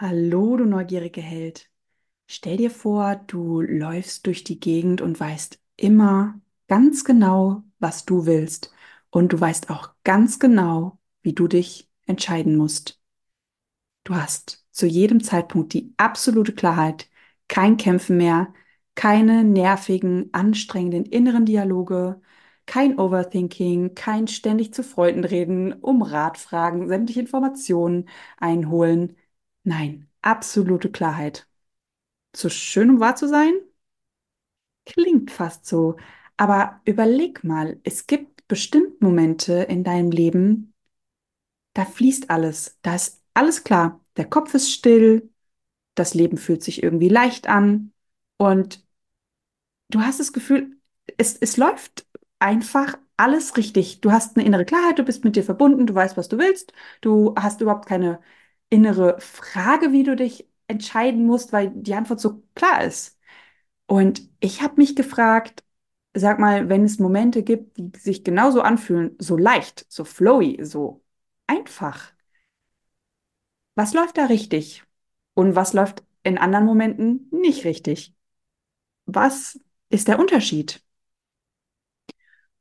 Hallo, du neugieriger Held. Stell dir vor, du läufst durch die Gegend und weißt immer ganz genau, was du willst. Und du weißt auch ganz genau, wie du dich entscheiden musst. Du hast zu jedem Zeitpunkt die absolute Klarheit, kein Kämpfen mehr, keine nervigen, anstrengenden inneren Dialoge, kein Overthinking, kein ständig zu Freunden reden, um Rat fragen, sämtliche Informationen einholen. Nein, absolute Klarheit. Zu schön, um wahr zu sein? Klingt fast so. Aber überleg mal, es gibt bestimmt Momente in deinem Leben, da fließt alles, da ist alles klar. Der Kopf ist still, das Leben fühlt sich irgendwie leicht an und du hast das Gefühl, es, es läuft einfach alles richtig. Du hast eine innere Klarheit, du bist mit dir verbunden, du weißt, was du willst, du hast überhaupt keine innere Frage, wie du dich entscheiden musst, weil die Antwort so klar ist. Und ich habe mich gefragt, sag mal, wenn es Momente gibt, die sich genauso anfühlen, so leicht, so flowy, so einfach, was läuft da richtig? Und was läuft in anderen Momenten nicht richtig? Was ist der Unterschied?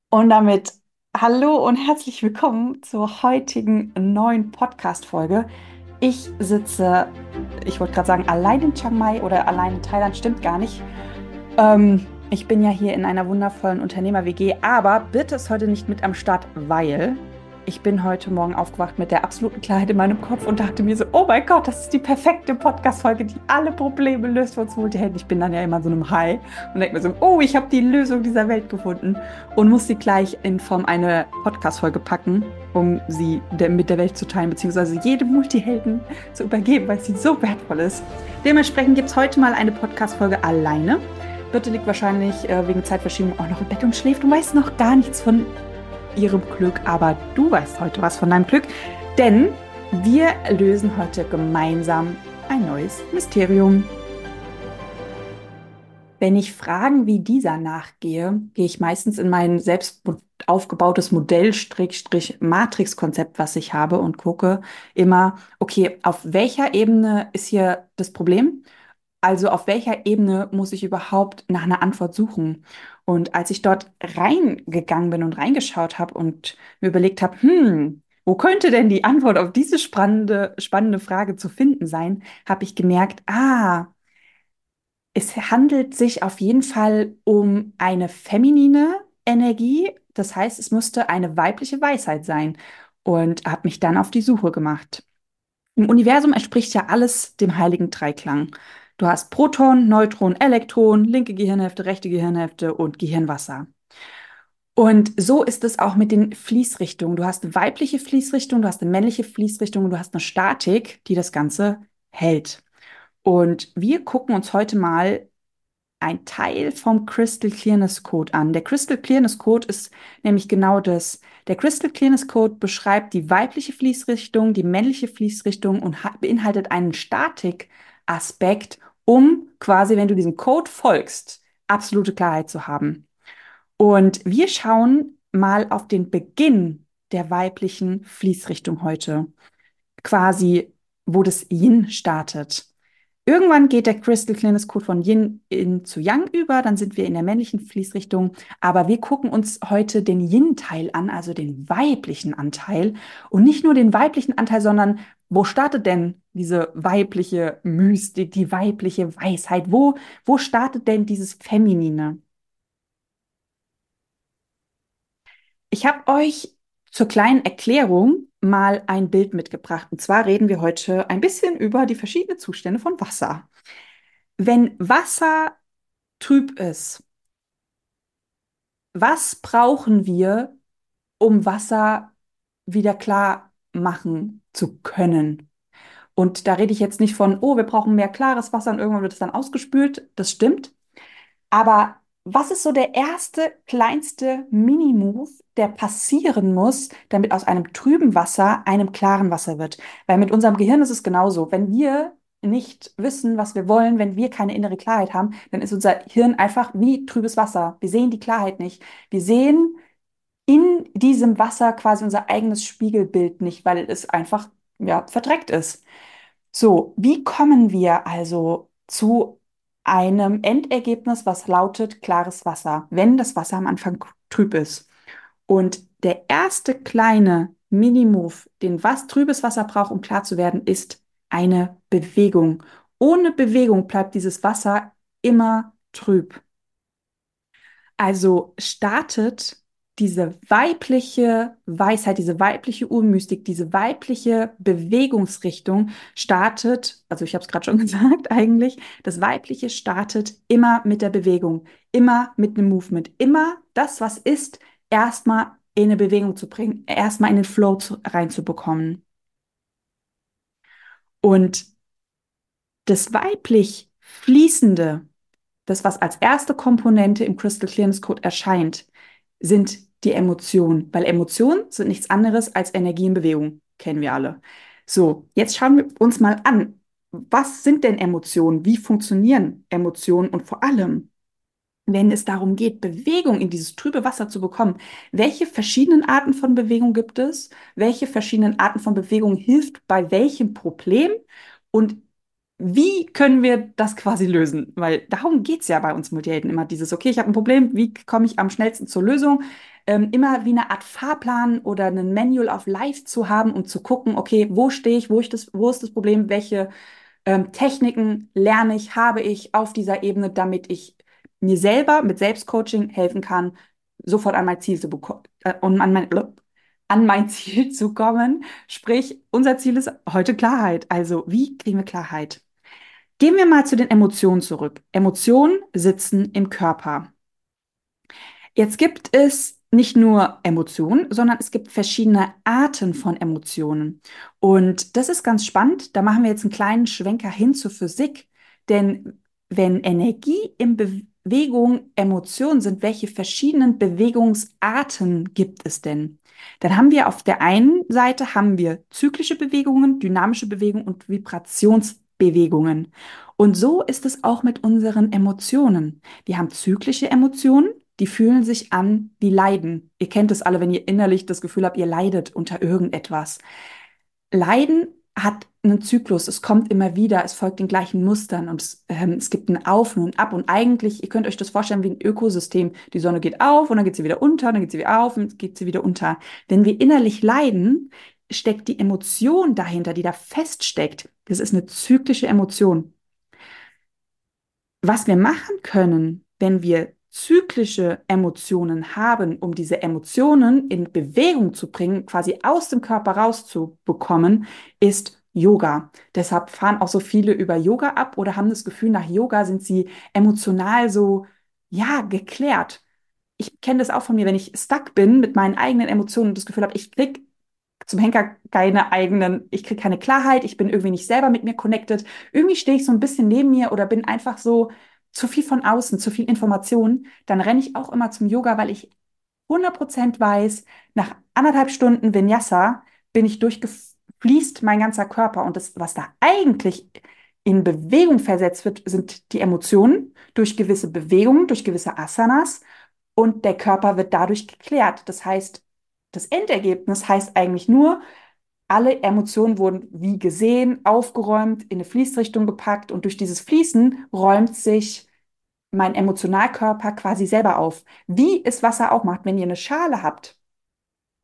Und damit hallo und herzlich willkommen zur heutigen neuen Podcast-Folge. Ich sitze, ich wollte gerade sagen, allein in Chiang Mai oder allein in Thailand, stimmt gar nicht. Ähm, ich bin ja hier in einer wundervollen Unternehmer-WG, aber bitte ist heute nicht mit am Start, weil ich bin heute Morgen aufgewacht mit der absoluten Klarheit in meinem Kopf und dachte mir so, oh mein Gott, das ist die perfekte Podcast-Folge, die alle Probleme löst für uns Multihelden. Ich bin dann ja immer so einem High und denke mir so, oh, ich habe die Lösung dieser Welt gefunden und muss sie gleich in Form einer Podcast-Folge packen, um sie mit der Welt zu teilen, beziehungsweise jedem Multihelden zu übergeben, weil sie so wertvoll ist. Dementsprechend gibt es heute mal eine Podcast-Folge alleine. Birte liegt wahrscheinlich äh, wegen Zeitverschiebung auch noch im Bett und schläft und weiß noch gar nichts von ihrem Glück, aber du weißt heute was von deinem Glück, denn wir lösen heute gemeinsam ein neues Mysterium. Wenn ich Fragen wie dieser nachgehe, gehe ich meistens in mein selbst aufgebautes Modell-Matrix-Konzept, was ich habe und gucke immer, okay, auf welcher Ebene ist hier das Problem? Also auf welcher Ebene muss ich überhaupt nach einer Antwort suchen? Und als ich dort reingegangen bin und reingeschaut habe und mir überlegt habe, hm, wo könnte denn die Antwort auf diese spannende, spannende Frage zu finden sein, habe ich gemerkt, ah, es handelt sich auf jeden Fall um eine feminine Energie. Das heißt, es musste eine weibliche Weisheit sein und habe mich dann auf die Suche gemacht. Im Universum entspricht ja alles dem heiligen Dreiklang. Du hast Proton, Neutron, Elektron, linke Gehirnhälfte, rechte Gehirnhälfte und Gehirnwasser. Und so ist es auch mit den Fließrichtungen. Du hast eine weibliche Fließrichtung, du hast eine männliche Fließrichtung und du hast eine Statik, die das Ganze hält. Und wir gucken uns heute mal ein Teil vom Crystal Clearness Code an. Der Crystal Clearness Code ist nämlich genau das. Der Crystal Clearness Code beschreibt die weibliche Fließrichtung, die männliche Fließrichtung und beinhaltet einen Statikaspekt um quasi, wenn du diesem Code folgst, absolute Klarheit zu haben. Und wir schauen mal auf den Beginn der weiblichen Fließrichtung heute. Quasi, wo das Yin startet. Irgendwann geht der Crystal Clearness Code von Yin in zu Yang über, dann sind wir in der männlichen Fließrichtung. Aber wir gucken uns heute den Yin-Teil an, also den weiblichen Anteil. Und nicht nur den weiblichen Anteil, sondern wo startet denn diese weibliche Mystik, die weibliche Weisheit? Wo, wo startet denn dieses Feminine? Ich habe euch zur kleinen Erklärung mal ein Bild mitgebracht. Und zwar reden wir heute ein bisschen über die verschiedenen Zustände von Wasser. Wenn Wasser trüb ist, was brauchen wir, um Wasser wieder klar machen zu können? Und da rede ich jetzt nicht von, oh, wir brauchen mehr klares Wasser und irgendwann wird es dann ausgespült. Das stimmt. Aber was ist so der erste, kleinste Mini-Move, der passieren muss, damit aus einem trüben Wasser einem klaren Wasser wird? Weil mit unserem Gehirn ist es genauso. Wenn wir nicht wissen, was wir wollen, wenn wir keine innere Klarheit haben, dann ist unser Hirn einfach wie trübes Wasser. Wir sehen die Klarheit nicht. Wir sehen in diesem Wasser quasi unser eigenes Spiegelbild nicht, weil es einfach ja, verdreckt ist. So, wie kommen wir also zu einem Endergebnis, was lautet klares Wasser, wenn das Wasser am Anfang trüb ist? Und der erste kleine Mini-Move, den was trübes Wasser braucht, um klar zu werden, ist eine Bewegung. Ohne Bewegung bleibt dieses Wasser immer trüb. Also startet diese weibliche Weisheit, diese weibliche Urmystik, diese weibliche Bewegungsrichtung startet, also ich habe es gerade schon gesagt eigentlich, das Weibliche startet immer mit der Bewegung, immer mit einem Movement, immer das, was ist, erstmal in eine Bewegung zu bringen, erstmal in den Flow zu, reinzubekommen. Und das weiblich Fließende, das, was als erste Komponente im Crystal Clearness Code erscheint, sind die Emotionen, weil Emotionen sind nichts anderes als Energie in Bewegung, kennen wir alle. So, jetzt schauen wir uns mal an, was sind denn Emotionen? Wie funktionieren Emotionen? Und vor allem, wenn es darum geht, Bewegung in dieses trübe Wasser zu bekommen, welche verschiedenen Arten von Bewegung gibt es? Welche verschiedenen Arten von Bewegung hilft bei welchem Problem? Und wie können wir das quasi lösen? Weil darum geht es ja bei uns Multihelden immer, dieses, okay, ich habe ein Problem, wie komme ich am schnellsten zur Lösung? Ähm, immer wie eine Art Fahrplan oder einen Manual of Life zu haben, um zu gucken, okay, wo stehe ich, wo, ich das, wo ist das Problem, welche ähm, Techniken lerne ich, habe ich auf dieser Ebene, damit ich mir selber mit Selbstcoaching helfen kann, sofort an mein Ziel zu bekommen, äh, an mein, an mein Ziel zu kommen. Sprich, unser Ziel ist heute Klarheit. Also, wie kriegen wir Klarheit? Gehen wir mal zu den Emotionen zurück. Emotionen sitzen im Körper. Jetzt gibt es nicht nur Emotionen, sondern es gibt verschiedene Arten von Emotionen. Und das ist ganz spannend. Da machen wir jetzt einen kleinen Schwenker hin zur Physik. Denn wenn Energie in Bewegung Emotionen sind, welche verschiedenen Bewegungsarten gibt es denn? Dann haben wir auf der einen Seite haben wir zyklische Bewegungen, dynamische Bewegungen und Vibrationsbewegungen. Bewegungen. Und so ist es auch mit unseren Emotionen. Wir haben zyklische Emotionen, die fühlen sich an wie Leiden. Ihr kennt es alle, wenn ihr innerlich das Gefühl habt, ihr leidet unter irgendetwas. Leiden hat einen Zyklus, es kommt immer wieder, es folgt den gleichen Mustern und es, ähm, es gibt ein Auf und ein Ab und eigentlich, ihr könnt euch das vorstellen wie ein Ökosystem. Die Sonne geht auf und dann geht sie wieder unter, dann geht sie wieder auf und geht sie wieder unter. Wenn wir innerlich leiden, steckt die Emotion dahinter, die da feststeckt. Das ist eine zyklische Emotion. Was wir machen können, wenn wir zyklische Emotionen haben, um diese Emotionen in Bewegung zu bringen, quasi aus dem Körper rauszubekommen, ist Yoga. Deshalb fahren auch so viele über Yoga ab oder haben das Gefühl, nach Yoga sind sie emotional so, ja, geklärt. Ich kenne das auch von mir, wenn ich stuck bin mit meinen eigenen Emotionen und das Gefühl habe, ich krieg zum Henker keine eigenen, ich kriege keine Klarheit, ich bin irgendwie nicht selber mit mir connected. Irgendwie stehe ich so ein bisschen neben mir oder bin einfach so zu viel von außen, zu viel Information. Dann renne ich auch immer zum Yoga, weil ich 100% weiß, nach anderthalb Stunden Vinyasa bin ich durchgefließt mein ganzer Körper. Und das, was da eigentlich in Bewegung versetzt wird, sind die Emotionen durch gewisse Bewegungen, durch gewisse Asanas. Und der Körper wird dadurch geklärt. Das heißt, das Endergebnis heißt eigentlich nur, alle Emotionen wurden wie gesehen, aufgeräumt, in eine Fließrichtung gepackt und durch dieses Fließen räumt sich mein Emotionalkörper quasi selber auf. Wie es Wasser auch macht, wenn ihr eine Schale habt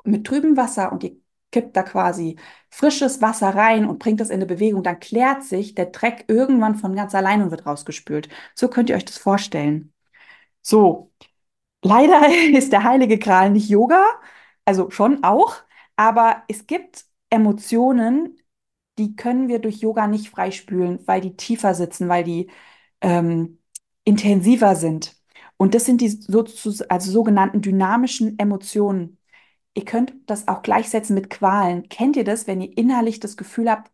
mit trübem Wasser und ihr kippt da quasi frisches Wasser rein und bringt das in eine Bewegung, dann klärt sich der Dreck irgendwann von ganz allein und wird rausgespült. So könnt ihr euch das vorstellen. So, leider ist der heilige Gral nicht Yoga, also schon auch, aber es gibt Emotionen, die können wir durch Yoga nicht freispülen, weil die tiefer sitzen, weil die ähm, intensiver sind. Und das sind die so, also sogenannten dynamischen Emotionen. Ihr könnt das auch gleichsetzen mit Qualen. Kennt ihr das, wenn ihr innerlich das Gefühl habt,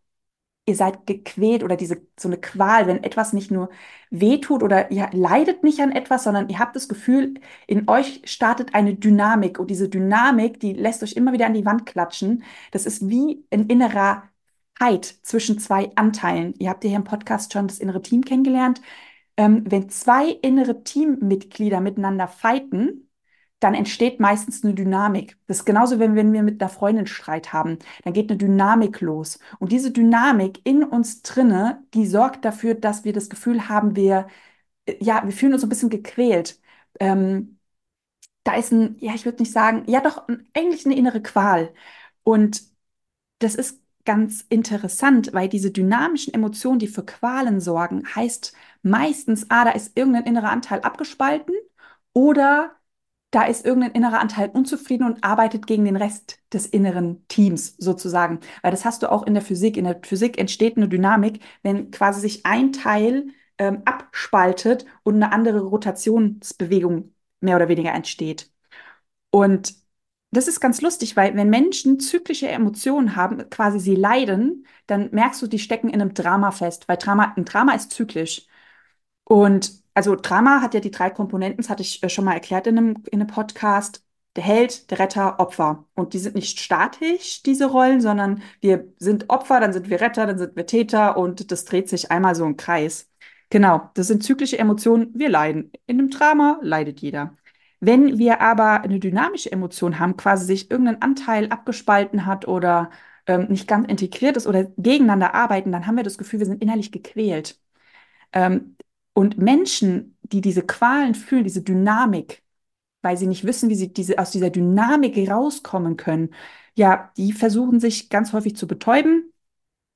ihr seid gequält oder diese so eine Qual, wenn etwas nicht nur wehtut oder ihr leidet nicht an etwas, sondern ihr habt das Gefühl, in euch startet eine Dynamik und diese Dynamik, die lässt euch immer wieder an die Wand klatschen. Das ist wie ein innerer Fight zwischen zwei Anteilen. Ihr habt ja hier im Podcast schon das innere Team kennengelernt. Ähm, wenn zwei innere Teammitglieder miteinander fighten, dann entsteht meistens eine Dynamik. Das ist genauso, wenn, wenn wir mit einer Freundin Streit haben. Dann geht eine Dynamik los. Und diese Dynamik in uns drinne, die sorgt dafür, dass wir das Gefühl haben, wir, äh, ja, wir fühlen uns ein bisschen gequält. Ähm, da ist ein, ja, ich würde nicht sagen, ja doch, eigentlich eine innere Qual. Und das ist ganz interessant, weil diese dynamischen Emotionen, die für Qualen sorgen, heißt meistens, ah, da ist irgendein innerer Anteil abgespalten oder da ist irgendein innerer Anteil unzufrieden und arbeitet gegen den Rest des inneren Teams sozusagen. Weil das hast du auch in der Physik. In der Physik entsteht eine Dynamik, wenn quasi sich ein Teil ähm, abspaltet und eine andere Rotationsbewegung mehr oder weniger entsteht. Und das ist ganz lustig, weil wenn Menschen zyklische Emotionen haben, quasi sie leiden, dann merkst du, die stecken in einem Drama fest, weil Drama, ein Drama ist zyklisch. Und also Drama hat ja die drei Komponenten, das hatte ich äh, schon mal erklärt in einem, in einem Podcast. Der Held, der Retter, Opfer. Und die sind nicht statisch, diese Rollen, sondern wir sind Opfer, dann sind wir Retter, dann sind wir Täter und das dreht sich einmal so im Kreis. Genau, das sind zyklische Emotionen. Wir leiden. In einem Drama leidet jeder. Wenn wir aber eine dynamische Emotion haben, quasi sich irgendein Anteil abgespalten hat oder ähm, nicht ganz integriert ist oder gegeneinander arbeiten, dann haben wir das Gefühl, wir sind innerlich gequält. Ähm, und Menschen, die diese Qualen fühlen, diese Dynamik, weil sie nicht wissen, wie sie diese, aus dieser Dynamik rauskommen können, ja, die versuchen sich ganz häufig zu betäuben.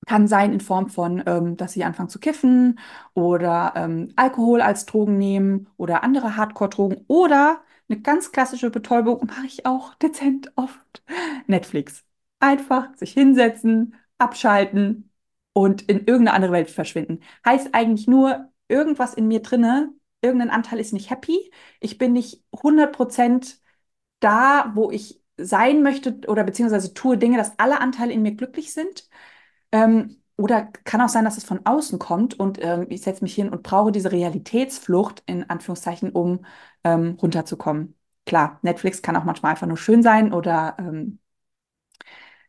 Kann sein in Form von, ähm, dass sie anfangen zu kiffen oder ähm, Alkohol als Drogen nehmen oder andere Hardcore-Drogen oder eine ganz klassische Betäubung mache ich auch dezent oft. Netflix. Einfach sich hinsetzen, abschalten und in irgendeine andere Welt verschwinden. Heißt eigentlich nur, irgendwas in mir drinne, irgendein Anteil ist nicht happy. Ich bin nicht 100% da, wo ich sein möchte oder beziehungsweise tue Dinge, dass alle Anteile in mir glücklich sind. Ähm, oder kann auch sein, dass es von außen kommt und ähm, ich setze mich hin und brauche diese Realitätsflucht in Anführungszeichen, um ähm, runterzukommen. Klar, Netflix kann auch manchmal einfach nur schön sein oder ähm,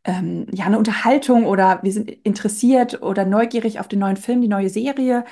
ähm, ja, eine Unterhaltung oder wir sind interessiert oder neugierig auf den neuen Film, die neue Serie.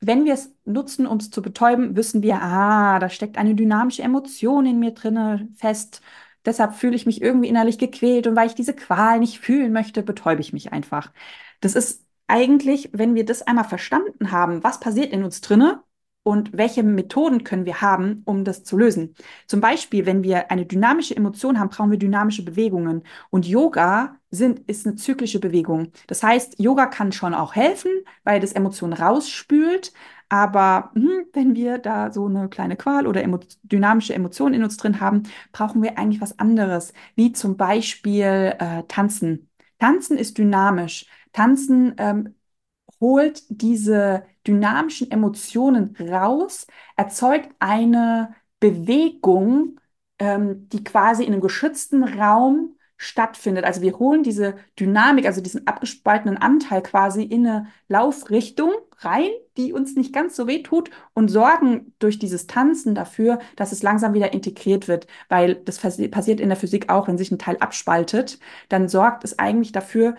Wenn wir es nutzen, um es zu betäuben, wissen wir, ah, da steckt eine dynamische Emotion in mir drinne fest. Deshalb fühle ich mich irgendwie innerlich gequält und weil ich diese Qual nicht fühlen möchte, betäube ich mich einfach. Das ist eigentlich, wenn wir das einmal verstanden haben, was passiert in uns drinne und welche Methoden können wir haben, um das zu lösen. Zum Beispiel, wenn wir eine dynamische Emotion haben, brauchen wir dynamische Bewegungen. Und Yoga sind, ist eine zyklische Bewegung. Das heißt, Yoga kann schon auch helfen, weil das Emotionen rausspült. Aber hm, wenn wir da so eine kleine Qual oder emo dynamische Emotion in uns drin haben, brauchen wir eigentlich was anderes, wie zum Beispiel äh, Tanzen. Tanzen ist dynamisch. Tanzen ähm, holt diese dynamischen Emotionen raus, erzeugt eine Bewegung, ähm, die quasi in einem geschützten Raum stattfindet. Also wir holen diese Dynamik, also diesen abgespaltenen Anteil quasi in eine Laufrichtung rein, die uns nicht ganz so weh tut und sorgen durch dieses Tanzen dafür, dass es langsam wieder integriert wird, weil das passiert in der Physik auch, wenn sich ein Teil abspaltet, dann sorgt es eigentlich dafür,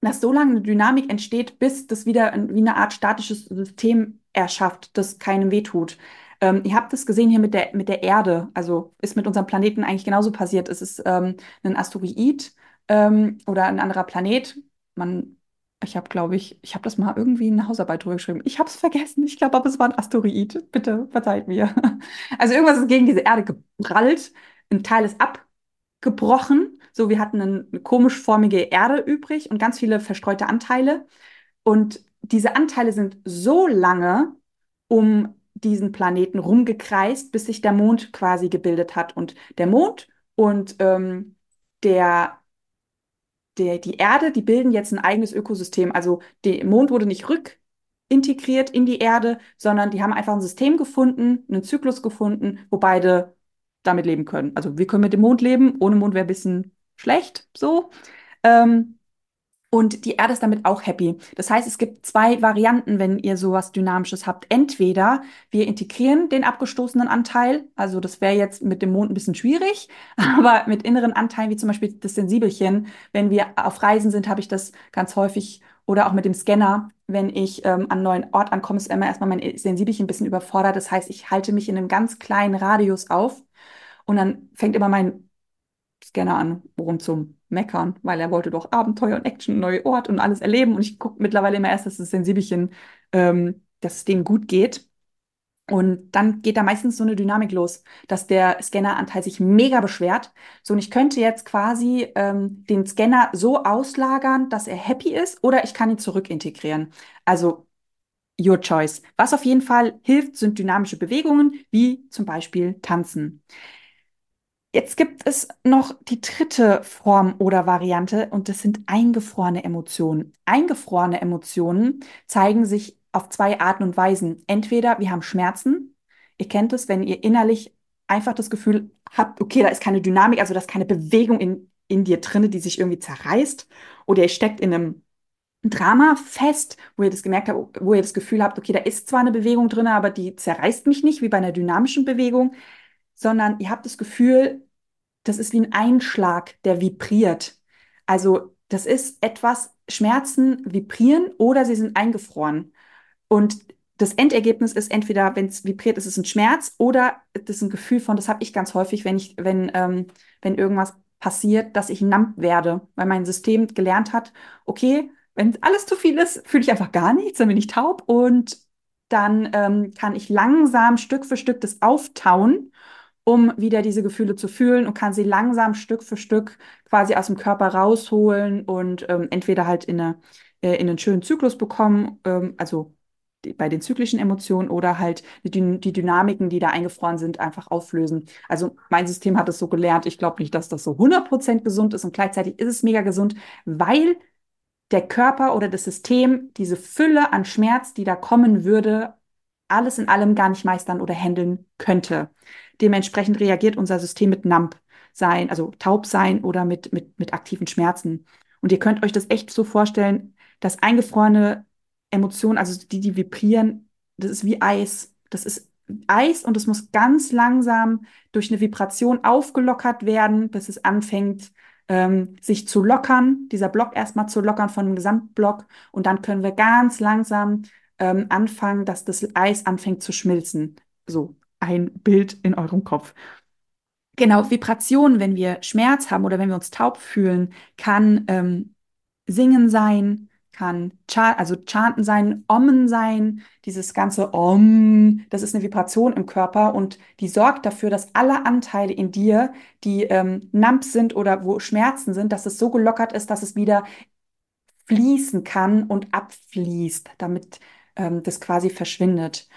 dass so lange eine Dynamik entsteht, bis das wieder wie eine Art statisches System erschafft, das keinem wehtut. Ähm, ihr habt es gesehen hier mit der, mit der Erde, also ist mit unserem Planeten eigentlich genauso passiert. Es ist ähm, ein Asteroid ähm, oder ein anderer Planet. Man, ich habe, glaube ich, ich habe das mal irgendwie in eine Hausarbeit drüber geschrieben. Ich habe es vergessen. Ich glaube, aber es war ein Asteroid. Bitte verzeiht mir. Also irgendwas ist gegen diese Erde geprallt. Ein Teil ist abgebrochen so, wir hatten eine, eine komischformige Erde übrig und ganz viele verstreute Anteile. Und diese Anteile sind so lange um diesen Planeten rumgekreist, bis sich der Mond quasi gebildet hat. Und der Mond und ähm, der, der, die Erde, die bilden jetzt ein eigenes Ökosystem. Also der Mond wurde nicht rückintegriert in die Erde, sondern die haben einfach ein System gefunden, einen Zyklus gefunden, wo beide damit leben können. Also wir können mit dem Mond leben, ohne Mond wäre ein bisschen schlecht, so. Ähm, und die Erde ist damit auch happy. Das heißt, es gibt zwei Varianten, wenn ihr sowas Dynamisches habt. Entweder wir integrieren den abgestoßenen Anteil, also das wäre jetzt mit dem Mond ein bisschen schwierig, aber mit inneren Anteilen, wie zum Beispiel das Sensibelchen, wenn wir auf Reisen sind, habe ich das ganz häufig oder auch mit dem Scanner, wenn ich ähm, an einen neuen Ort ankomme, ist immer erstmal mein Sensibelchen ein bisschen überfordert. Das heißt, ich halte mich in einem ganz kleinen Radius auf Und dann fängt immer mein Scanner an, rum zum Meckern, weil er wollte doch Abenteuer und Action, neue Ort und alles erleben. Und ich gucke mittlerweile immer erst, dass das Sensibelchen, ähm, dass es dem gut geht. Und dann geht da meistens so eine Dynamik los, dass der Scanneranteil sich mega beschwert. So, und ich könnte jetzt quasi ähm, den Scanner so auslagern, dass er happy ist, oder ich kann ihn zurückintegrieren. Also your choice. Was auf jeden Fall hilft, sind dynamische Bewegungen, wie zum Beispiel Tanzen. Jetzt gibt es noch die dritte Form oder Variante und das sind eingefrorene Emotionen. Eingefrorene Emotionen zeigen sich auf zwei Arten und Weisen. Entweder wir haben Schmerzen. Ihr kennt es, wenn ihr innerlich einfach das Gefühl habt, okay, da ist keine Dynamik, also da ist keine Bewegung in, in dir drinne, die sich irgendwie zerreißt. Oder ihr steckt in einem Drama fest, wo ihr das gemerkt habt, wo ihr das Gefühl habt, okay, da ist zwar eine Bewegung drin, aber die zerreißt mich nicht, wie bei einer dynamischen Bewegung, sondern ihr habt das Gefühl, das ist wie ein Einschlag, der vibriert. Also das ist etwas, Schmerzen vibrieren oder sie sind eingefroren. Und das Endergebnis ist entweder, wenn es vibriert, ist es ein Schmerz oder das ist ein Gefühl von, das habe ich ganz häufig, wenn ich, wenn, ähm, wenn irgendwas passiert, dass ich numb werde, weil mein System gelernt hat, okay, wenn alles zu viel ist, fühle ich einfach gar nichts, dann bin ich taub und dann ähm, kann ich langsam Stück für Stück das auftauen, um wieder diese Gefühle zu fühlen und kann sie langsam Stück für Stück quasi aus dem Körper rausholen und ähm, entweder halt in, eine, äh, in einen schönen Zyklus bekommen, ähm, also die, bei den zyklischen Emotionen oder halt die, die Dynamiken, die da eingefroren sind, einfach auflösen. Also mein System hat es so gelernt. Ich glaube nicht, dass das so 100% gesund ist und gleichzeitig ist es mega gesund, weil der Körper oder das System diese Fülle an Schmerz, die da kommen würde, alles in allem gar nicht meistern oder handeln könnte. Dementsprechend reagiert unser System mit NAMP sein, also taub sein oder mit, mit, mit aktiven Schmerzen. Und ihr könnt euch das echt so vorstellen, dass eingefrorene Emotionen, also die, die vibrieren, das ist wie Eis. Das ist Eis und es muss ganz langsam durch eine Vibration aufgelockert werden, bis es anfängt, ähm, sich zu lockern, dieser Block erstmal zu lockern von dem Gesamtblock. Und dann können wir ganz langsam ähm, anfangen, dass das Eis anfängt zu schmilzen. So ein Bild in eurem Kopf. Genau, Vibration, wenn wir Schmerz haben oder wenn wir uns taub fühlen, kann ähm, Singen sein, kann Chant, also Chanten sein, Ommen sein, dieses ganze Om, das ist eine Vibration im Körper und die sorgt dafür, dass alle Anteile in dir, die ähm, numb sind oder wo Schmerzen sind, dass es so gelockert ist, dass es wieder fließen kann und abfließt, damit ähm, das quasi verschwindet,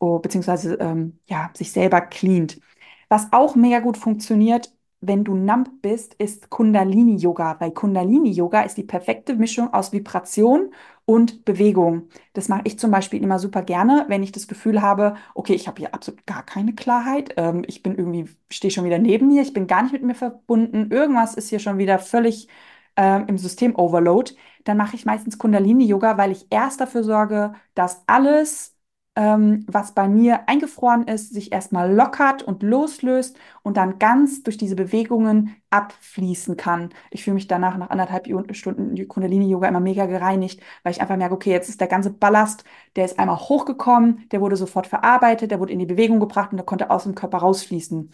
oh, beziehungsweise ähm, ja, sich selber cleant. Was auch mega gut funktioniert, wenn du numb bist, ist Kundalini-Yoga, weil Kundalini-Yoga ist die perfekte Mischung aus Vibration und Bewegung. Das mache ich zum Beispiel immer super gerne, wenn ich das Gefühl habe, okay, ich habe hier absolut gar keine Klarheit, ähm, ich bin irgendwie, stehe schon wieder neben mir, ich bin gar nicht mit mir verbunden, irgendwas ist hier schon wieder völlig ähm, im System Overload, dann mache ich meistens Kundalini-Yoga, weil ich erst dafür sorge, dass alles ähm, was bei mir eingefroren ist, sich erstmal lockert und loslöst und dann ganz durch diese Bewegungen abfließen kann. Ich fühle mich danach nach anderthalb Stunden Kundalini-Yoga immer mega gereinigt, weil ich einfach merke, okay, jetzt ist der ganze Ballast, der ist einmal hochgekommen, der wurde sofort verarbeitet, der wurde in die Bewegung gebracht und der konnte aus dem Körper rausfließen.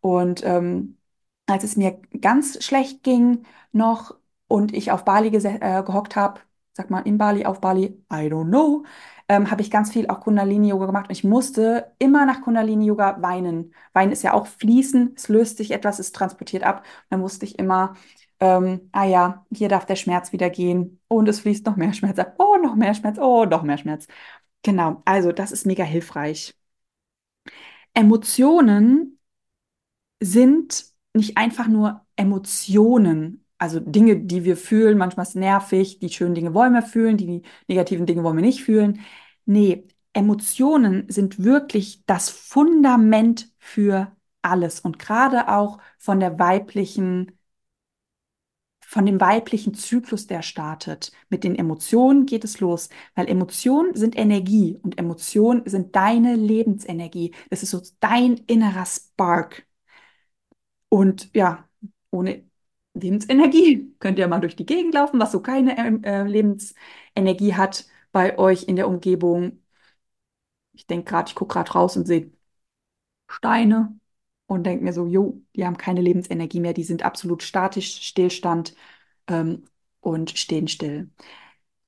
Und ähm, als es mir ganz schlecht ging noch und ich auf Bali äh, gehockt habe, sag mal in Bali, auf Bali, I don't know, ähm, habe ich ganz viel auch Kundalini-Yoga gemacht und ich musste immer nach Kundalini-Yoga weinen. Weinen ist ja auch fließen, es löst sich etwas, es transportiert ab. dann musste ich immer, ähm, ah ja, hier darf der Schmerz wieder gehen und es fließt noch mehr Schmerz ab. Oh, noch mehr Schmerz, oh, noch mehr Schmerz. Genau, also das ist mega hilfreich. Emotionen sind nicht einfach nur Emotionen, also Dinge, die wir fühlen, manchmal ist es nervig, die schönen Dinge wollen wir fühlen, die negativen Dinge wollen wir nicht fühlen. Nee, Emotionen sind wirklich das Fundament für alles und gerade auch von der weiblichen, von dem weiblichen Zyklus, der startet. Mit den Emotionen geht es los, weil Emotionen sind Energie und Emotionen sind deine Lebensenergie. Das ist so dein innerer Spark. Und ja, ohne Lebensenergie. Könnt ihr mal durch die Gegend laufen, was so keine ähm, äh, Lebensenergie hat bei euch in der Umgebung. Ich denke gerade, ich gucke gerade raus und sehe Steine und denke mir so, jo, die haben keine Lebensenergie mehr, die sind absolut statisch, Stillstand ähm, und stehen still.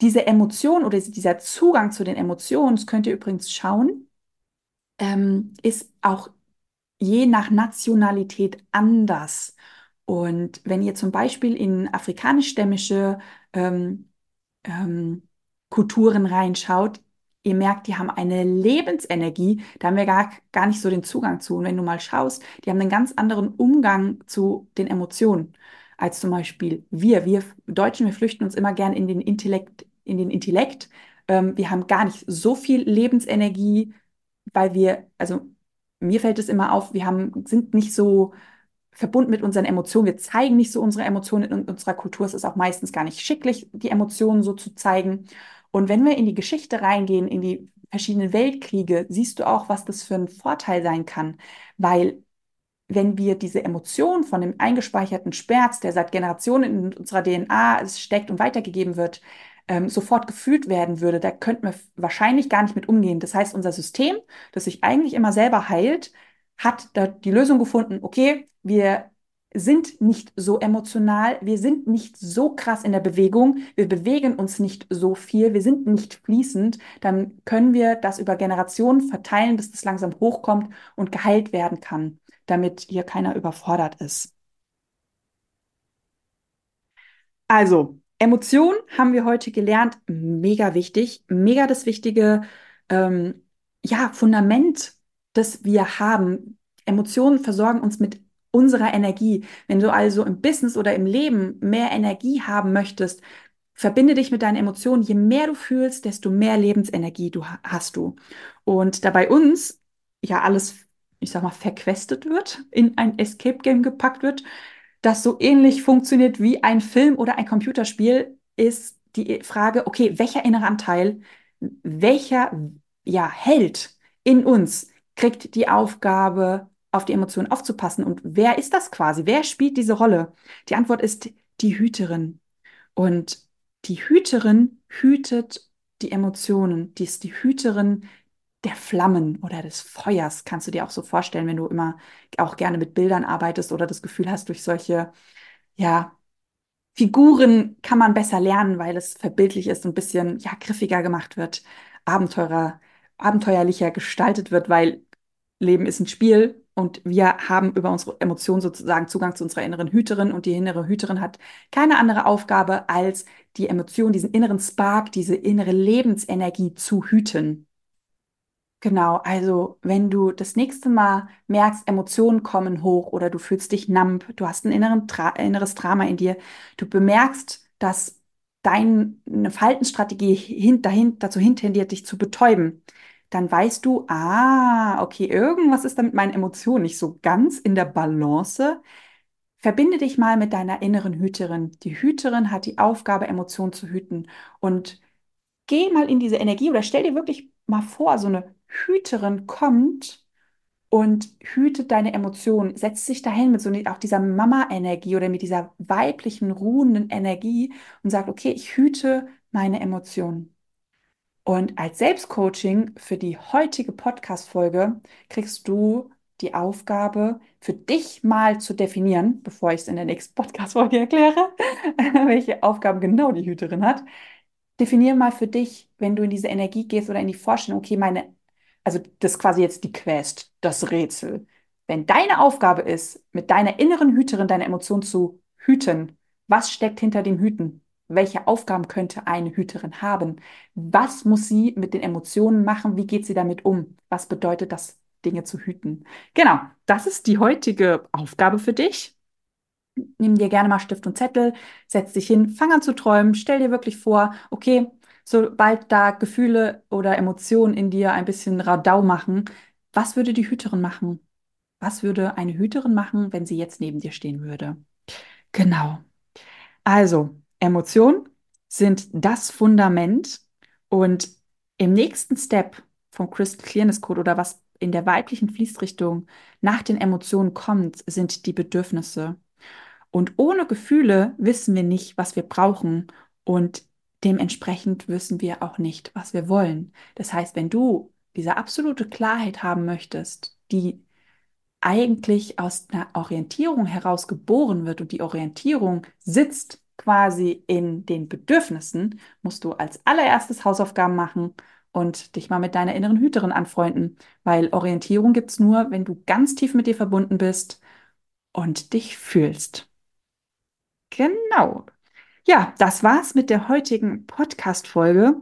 Diese Emotion oder dieser Zugang zu den Emotionen, das könnt ihr übrigens schauen, ähm, ist auch je nach Nationalität anders. Und wenn ihr zum Beispiel in afrikanisch-stämmische ähm, ähm, Kulturen reinschaut, ihr merkt, die haben eine Lebensenergie, da haben wir gar, gar nicht so den Zugang zu. Und wenn du mal schaust, die haben einen ganz anderen Umgang zu den Emotionen als zum Beispiel wir. Wir Deutschen, wir flüchten uns immer gern in den Intellekt, in den Intellekt. Ähm, wir haben gar nicht so viel Lebensenergie, weil wir, also mir fällt es immer auf, wir haben, sind nicht so verbunden mit unseren Emotionen. Wir zeigen nicht so unsere Emotionen in unserer Kultur. Es ist auch meistens gar nicht schicklich, die Emotionen so zu zeigen. Und wenn wir in die Geschichte reingehen, in die verschiedenen Weltkriege, siehst du auch, was das für ein Vorteil sein kann. Weil wenn wir diese Emotion von dem eingespeicherten Schmerz, der seit Generationen in unserer DNA steckt und weitergegeben wird, ähm, sofort gefühlt werden würde, da könnten wir wahrscheinlich gar nicht mit umgehen. Das heißt, unser System, das sich eigentlich immer selber heilt, hat da die Lösung gefunden, okay, wir sind nicht so emotional, wir sind nicht so krass in der Bewegung, wir bewegen uns nicht so viel, wir sind nicht fließend, dann können wir das über Generationen verteilen, bis das langsam hochkommt und geheilt werden kann, damit hier keiner überfordert ist. Also, Emotionen haben wir heute gelernt, mega wichtig, mega das wichtige ähm, ja, Fundament, das wir haben. Emotionen versorgen uns mit unserer Energie. Wenn du also im Business oder im Leben mehr Energie haben möchtest, verbinde dich mit deinen Emotionen. Je mehr du fühlst, desto mehr Lebensenergie du hast du. Und da bei uns ja alles, ich sag mal, verquestet wird, in ein Escape Game gepackt wird, das so ähnlich funktioniert wie ein Film oder ein Computerspiel, ist die Frage, okay, welcher innere Anteil, welcher ja, Held in uns kriegt die Aufgabe, auf die Emotionen aufzupassen. Und wer ist das quasi? Wer spielt diese Rolle? Die Antwort ist die Hüterin. Und die Hüterin hütet die Emotionen. Die ist die Hüterin der Flammen oder des Feuers. Kannst du dir auch so vorstellen, wenn du immer auch gerne mit Bildern arbeitest oder das Gefühl hast, durch solche, ja, Figuren kann man besser lernen, weil es verbildlich ist und ein bisschen, ja, griffiger gemacht wird, Abenteurer, abenteuerlicher gestaltet wird, weil Leben ist ein Spiel und wir haben über unsere Emotionen sozusagen Zugang zu unserer inneren Hüterin und die innere Hüterin hat keine andere Aufgabe, als die Emotion, diesen inneren Spark, diese innere Lebensenergie zu hüten. Genau, also wenn du das nächste Mal merkst, Emotionen kommen hoch oder du fühlst dich numb, du hast ein inneres Drama in dir, du bemerkst, dass deine Verhaltensstrategie hin, dahin, dazu hintendiert, dich zu betäuben, dann weißt du, ah, okay, irgendwas ist da mit meinen Emotionen nicht so ganz in der Balance. Verbinde dich mal mit deiner inneren Hüterin. Die Hüterin hat die Aufgabe, Emotionen zu hüten. Und geh mal in diese Energie oder stell dir wirklich mal vor, so eine Hüterin kommt und hütet deine Emotionen, setzt sich dahin mit so auch dieser Mama-Energie oder mit dieser weiblichen, ruhenden Energie und sagt, okay, ich hüte meine Emotionen. Und als Selbstcoaching für die heutige Podcast-Folge kriegst du die Aufgabe, für dich mal zu definieren, bevor ich es in der nächsten Podcast-Folge erkläre, welche Aufgaben genau die Hüterin hat. Definiere mal für dich, wenn du in diese Energie gehst oder in die Vorstellung, okay, meine also das ist quasi jetzt die Quest, das Rätsel. Wenn deine Aufgabe ist, mit deiner inneren Hüterin deine Emotionen zu hüten, was steckt hinter dem Hüten? Welche Aufgaben könnte eine Hüterin haben? Was muss sie mit den Emotionen machen? Wie geht sie damit um? Was bedeutet das, Dinge zu hüten? Genau, das ist die heutige Aufgabe für dich. Nimm dir gerne mal Stift und Zettel, setz dich hin, fang an zu träumen, stell dir wirklich vor, okay, sobald da Gefühle oder Emotionen in dir ein bisschen Radau machen, was würde die Hüterin machen? Was würde eine Hüterin machen, wenn sie jetzt neben dir stehen würde? Genau. Also, Emotionen sind das Fundament und im nächsten Step vom Crystal Clearness Code oder was in der weiblichen Fließrichtung nach den Emotionen kommt, sind die Bedürfnisse. Und ohne Gefühle wissen wir nicht, was wir brauchen. Und Dementsprechend wissen wir auch nicht, was wir wollen. Das heißt, wenn du diese absolute Klarheit haben möchtest, die eigentlich aus einer Orientierung heraus geboren wird und die Orientierung sitzt quasi in den Bedürfnissen, musst du als allererstes Hausaufgaben machen und dich mal mit deiner inneren Hüterin anfreunden, weil Orientierung gibt es nur, wenn du ganz tief mit dir verbunden bist und dich fühlst. Genau. Ja, das war's mit der heutigen Podcast-Folge.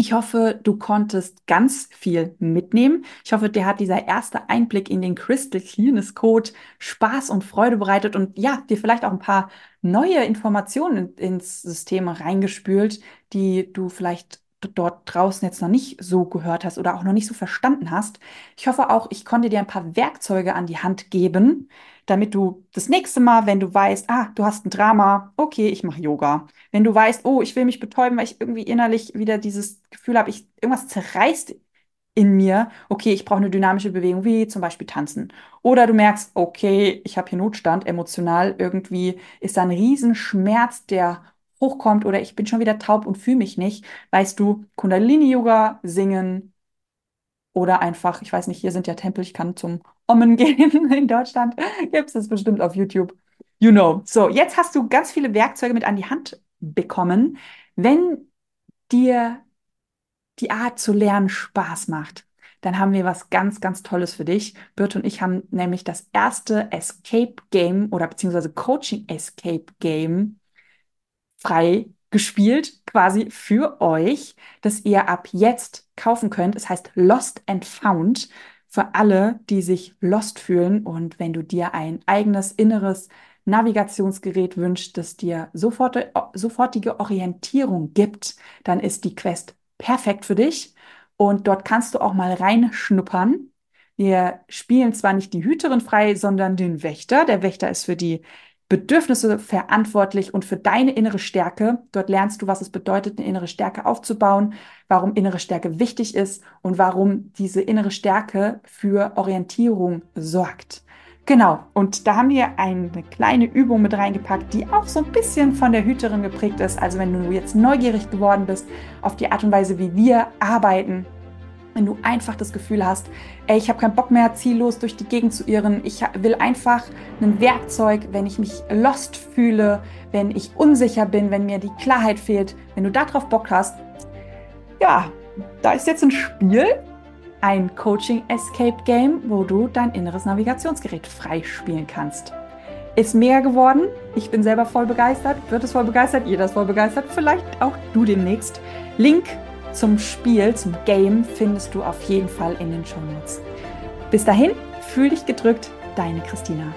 Ich hoffe, du konntest ganz viel mitnehmen. Ich hoffe, dir hat dieser erste Einblick in den Crystal Clearness Code Spaß und Freude bereitet und ja, dir vielleicht auch ein paar neue Informationen ins System reingespült, die du vielleicht dort draußen jetzt noch nicht so gehört hast oder auch noch nicht so verstanden hast. Ich hoffe auch, ich konnte dir ein paar Werkzeuge an die Hand geben, damit du das nächste Mal, wenn du weißt, ah, du hast ein Drama, okay, ich mache Yoga. Wenn du weißt, oh, ich will mich betäuben, weil ich irgendwie innerlich wieder dieses Gefühl habe, ich irgendwas zerreißt in mir, okay, ich brauche eine dynamische Bewegung, wie zum Beispiel tanzen. Oder du merkst, okay, ich habe hier Notstand, emotional, irgendwie ist da ein Riesenschmerz, der hochkommt oder ich bin schon wieder taub und fühle mich nicht, weißt du, Kundalini-Yoga, singen oder einfach, ich weiß nicht, hier sind ja Tempel, ich kann zum Ommen gehen in Deutschland, gibt es das bestimmt auf YouTube. You know. So, jetzt hast du ganz viele Werkzeuge mit an die Hand bekommen. Wenn dir die Art zu lernen Spaß macht, dann haben wir was ganz, ganz Tolles für dich. Birte und ich haben nämlich das erste Escape Game oder beziehungsweise Coaching Escape Game frei gespielt, quasi für euch, das ihr ab jetzt kaufen könnt. Es heißt Lost and Found für alle, die sich lost fühlen. Und wenn du dir ein eigenes inneres Navigationsgerät wünscht, das dir sofort, sofortige Orientierung gibt, dann ist die Quest perfekt für dich. Und dort kannst du auch mal reinschnuppern. Wir spielen zwar nicht die Hüterin frei, sondern den Wächter. Der Wächter ist für die Bedürfnisse verantwortlich und für deine innere Stärke. Dort lernst du, was es bedeutet, eine innere Stärke aufzubauen, warum innere Stärke wichtig ist und warum diese innere Stärke für Orientierung sorgt. Genau, und da haben wir eine kleine Übung mit reingepackt, die auch so ein bisschen von der Hüterin geprägt ist. Also wenn du jetzt neugierig geworden bist auf die Art und Weise, wie wir arbeiten, wenn du einfach das Gefühl hast, ey, ich habe keinen Bock mehr, ziellos durch die Gegend zu irren. Ich will einfach ein Werkzeug, wenn ich mich lost fühle, wenn ich unsicher bin, wenn mir die Klarheit fehlt. Wenn du darauf Bock hast, ja, da ist jetzt ein Spiel, ein Coaching Escape Game, wo du dein inneres Navigationsgerät freispielen kannst. Ist mehr geworden. Ich bin selber voll begeistert, wird es voll begeistert, jeder ist voll begeistert, vielleicht auch du demnächst. Link zum Spiel, zum Game findest du auf jeden Fall in den Show Notes. Bis dahin, fühl dich gedrückt, deine Christina.